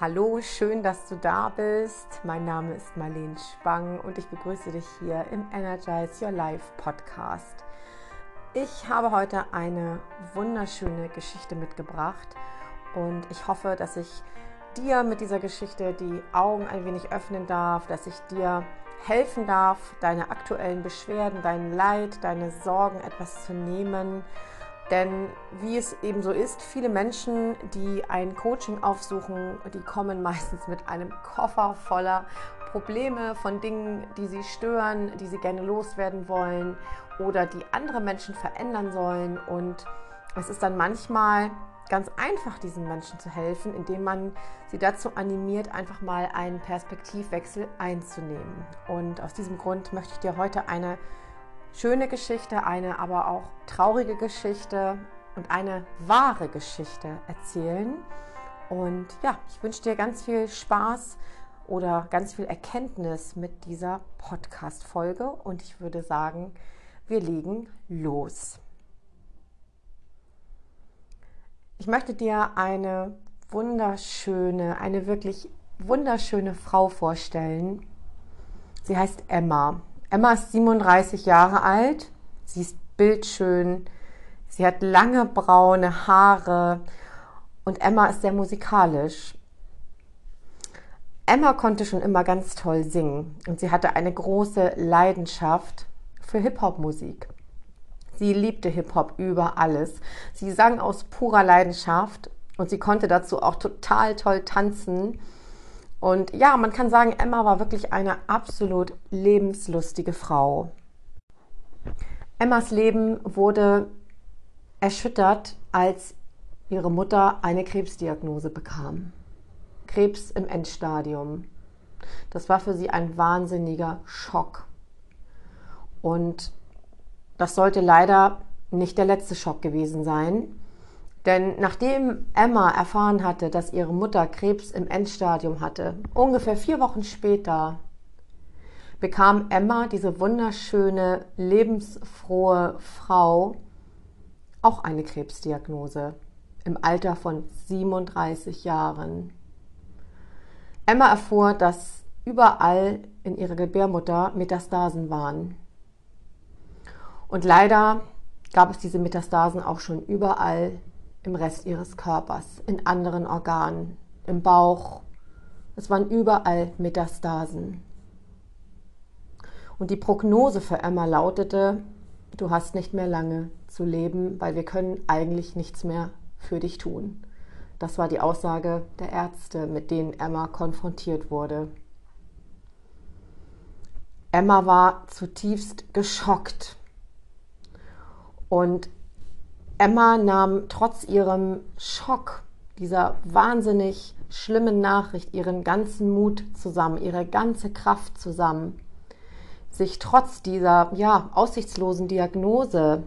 Hallo, schön, dass du da bist. Mein Name ist Marlene Spang und ich begrüße dich hier im Energize Your Life Podcast. Ich habe heute eine wunderschöne Geschichte mitgebracht und ich hoffe, dass ich dir mit dieser Geschichte die Augen ein wenig öffnen darf, dass ich dir helfen darf, deine aktuellen Beschwerden, dein Leid, deine Sorgen etwas zu nehmen denn wie es eben so ist, viele Menschen, die ein Coaching aufsuchen, die kommen meistens mit einem Koffer voller Probleme von Dingen, die sie stören, die sie gerne loswerden wollen oder die andere Menschen verändern sollen. Und es ist dann manchmal ganz einfach, diesen Menschen zu helfen, indem man sie dazu animiert, einfach mal einen Perspektivwechsel einzunehmen. Und aus diesem Grund möchte ich dir heute eine schöne Geschichte, eine aber auch traurige Geschichte und eine wahre Geschichte erzählen. Und ja, ich wünsche dir ganz viel Spaß oder ganz viel Erkenntnis mit dieser Podcast-Folge und ich würde sagen, wir legen los. Ich möchte dir eine wunderschöne, eine wirklich wunderschöne Frau vorstellen. Sie heißt Emma. Emma ist 37 Jahre alt. Sie ist bildschön. Sie hat lange braune Haare und Emma ist sehr musikalisch. Emma konnte schon immer ganz toll singen und sie hatte eine große Leidenschaft für Hip-Hop-Musik. Sie liebte Hip-Hop über alles. Sie sang aus purer Leidenschaft und sie konnte dazu auch total toll tanzen und ja, man kann sagen, Emma war wirklich eine absolut lebenslustige Frau. Emmas Leben wurde erschüttert, als ihre Mutter eine Krebsdiagnose bekam. Krebs im Endstadium. Das war für sie ein wahnsinniger Schock. Und das sollte leider nicht der letzte Schock gewesen sein. Denn nachdem Emma erfahren hatte, dass ihre Mutter Krebs im Endstadium hatte, ungefähr vier Wochen später, bekam Emma, diese wunderschöne, lebensfrohe Frau, auch eine Krebsdiagnose im Alter von 37 Jahren. Emma erfuhr, dass überall in ihrer Gebärmutter Metastasen waren. Und leider gab es diese Metastasen auch schon überall im Rest ihres Körpers, in anderen Organen, im Bauch. Es waren überall Metastasen. Und die Prognose für Emma lautete, du hast nicht mehr lange zu leben, weil wir können eigentlich nichts mehr für dich tun. Das war die Aussage der Ärzte, mit denen Emma konfrontiert wurde. Emma war zutiefst geschockt und Emma nahm trotz ihrem Schock, dieser wahnsinnig schlimmen Nachricht, ihren ganzen Mut zusammen, ihre ganze Kraft zusammen, sich trotz dieser ja, aussichtslosen Diagnose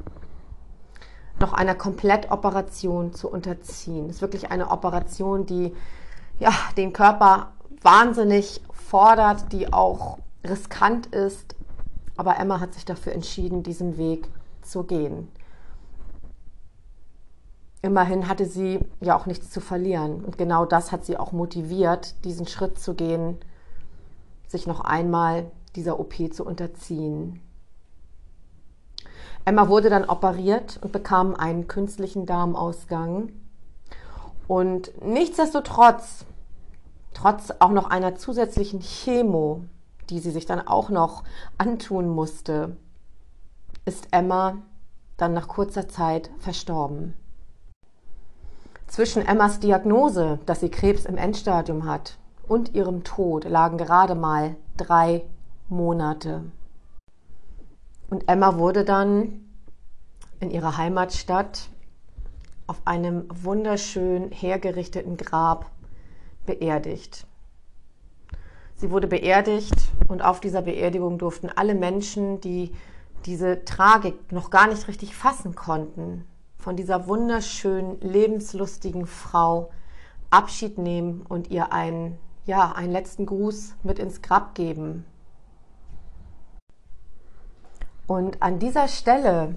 noch einer Komplettoperation zu unterziehen. Das ist wirklich eine Operation, die ja, den Körper wahnsinnig fordert, die auch riskant ist. Aber Emma hat sich dafür entschieden, diesen Weg zu gehen. Immerhin hatte sie ja auch nichts zu verlieren. Und genau das hat sie auch motiviert, diesen Schritt zu gehen, sich noch einmal dieser OP zu unterziehen. Emma wurde dann operiert und bekam einen künstlichen Darmausgang. Und nichtsdestotrotz, trotz auch noch einer zusätzlichen Chemo, die sie sich dann auch noch antun musste, ist Emma dann nach kurzer Zeit verstorben. Zwischen Emmas Diagnose, dass sie Krebs im Endstadium hat, und ihrem Tod lagen gerade mal drei Monate. Und Emma wurde dann in ihrer Heimatstadt auf einem wunderschön hergerichteten Grab beerdigt. Sie wurde beerdigt und auf dieser Beerdigung durften alle Menschen, die diese Tragik noch gar nicht richtig fassen konnten, von dieser wunderschönen, lebenslustigen Frau Abschied nehmen und ihr einen, ja, einen letzten Gruß mit ins Grab geben. Und an dieser Stelle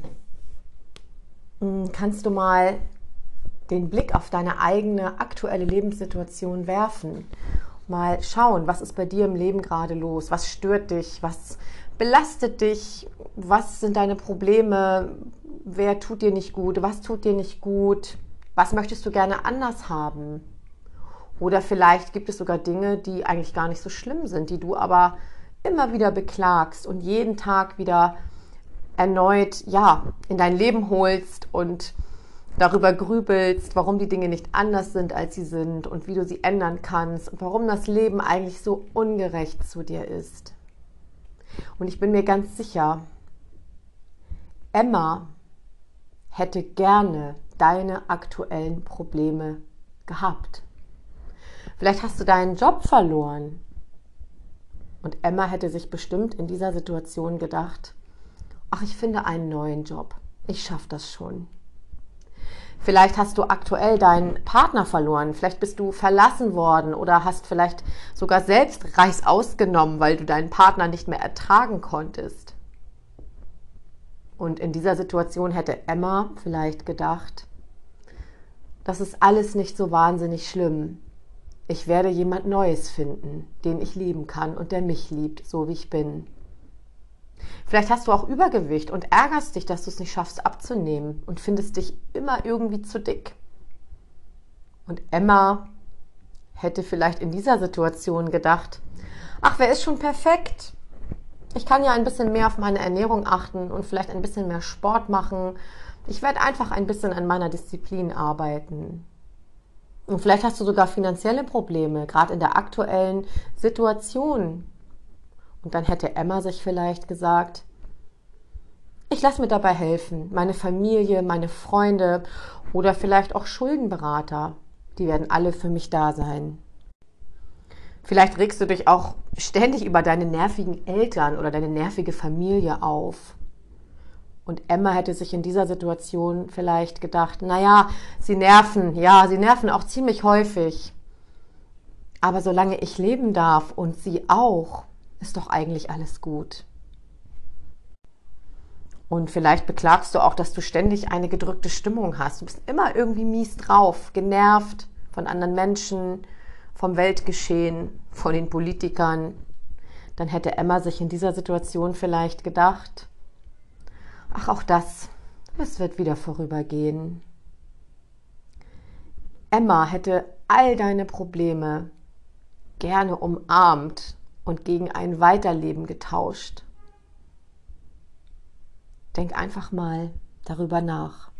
hm, kannst du mal den Blick auf deine eigene aktuelle Lebenssituation werfen. Mal schauen, was ist bei dir im Leben gerade los? Was stört dich? Was belastet dich? Was sind deine Probleme? Wer tut dir nicht gut? Was tut dir nicht gut? Was möchtest du gerne anders haben? Oder vielleicht gibt es sogar Dinge, die eigentlich gar nicht so schlimm sind, die du aber immer wieder beklagst und jeden Tag wieder erneut ja, in dein Leben holst und darüber grübelst, warum die Dinge nicht anders sind, als sie sind und wie du sie ändern kannst und warum das Leben eigentlich so ungerecht zu dir ist. Und ich bin mir ganz sicher, Emma hätte gerne deine aktuellen Probleme gehabt. Vielleicht hast du deinen Job verloren. Und Emma hätte sich bestimmt in dieser Situation gedacht, ach, ich finde einen neuen Job. Ich schaffe das schon. Vielleicht hast du aktuell deinen Partner verloren, vielleicht bist du verlassen worden oder hast vielleicht sogar selbst Reis ausgenommen, weil du deinen Partner nicht mehr ertragen konntest. Und in dieser Situation hätte Emma vielleicht gedacht, das ist alles nicht so wahnsinnig schlimm. Ich werde jemand Neues finden, den ich lieben kann und der mich liebt, so wie ich bin. Vielleicht hast du auch Übergewicht und ärgerst dich, dass du es nicht schaffst abzunehmen und findest dich immer irgendwie zu dick. Und Emma hätte vielleicht in dieser Situation gedacht, ach, wer ist schon perfekt? Ich kann ja ein bisschen mehr auf meine Ernährung achten und vielleicht ein bisschen mehr Sport machen. Ich werde einfach ein bisschen an meiner Disziplin arbeiten. Und vielleicht hast du sogar finanzielle Probleme, gerade in der aktuellen Situation. Und dann hätte Emma sich vielleicht gesagt, ich lasse mir dabei helfen. Meine Familie, meine Freunde oder vielleicht auch Schuldenberater, die werden alle für mich da sein. Vielleicht regst du dich auch ständig über deine nervigen Eltern oder deine nervige Familie auf. Und Emma hätte sich in dieser Situation vielleicht gedacht, naja, sie nerven, ja, sie nerven auch ziemlich häufig. Aber solange ich leben darf und sie auch, ist doch eigentlich alles gut. Und vielleicht beklagst du auch, dass du ständig eine gedrückte Stimmung hast. Du bist immer irgendwie mies drauf, genervt von anderen Menschen, vom Weltgeschehen, von den Politikern. Dann hätte Emma sich in dieser Situation vielleicht gedacht, ach auch das, es wird wieder vorübergehen. Emma hätte all deine Probleme gerne umarmt und gegen ein Weiterleben getauscht. Denk einfach mal darüber nach.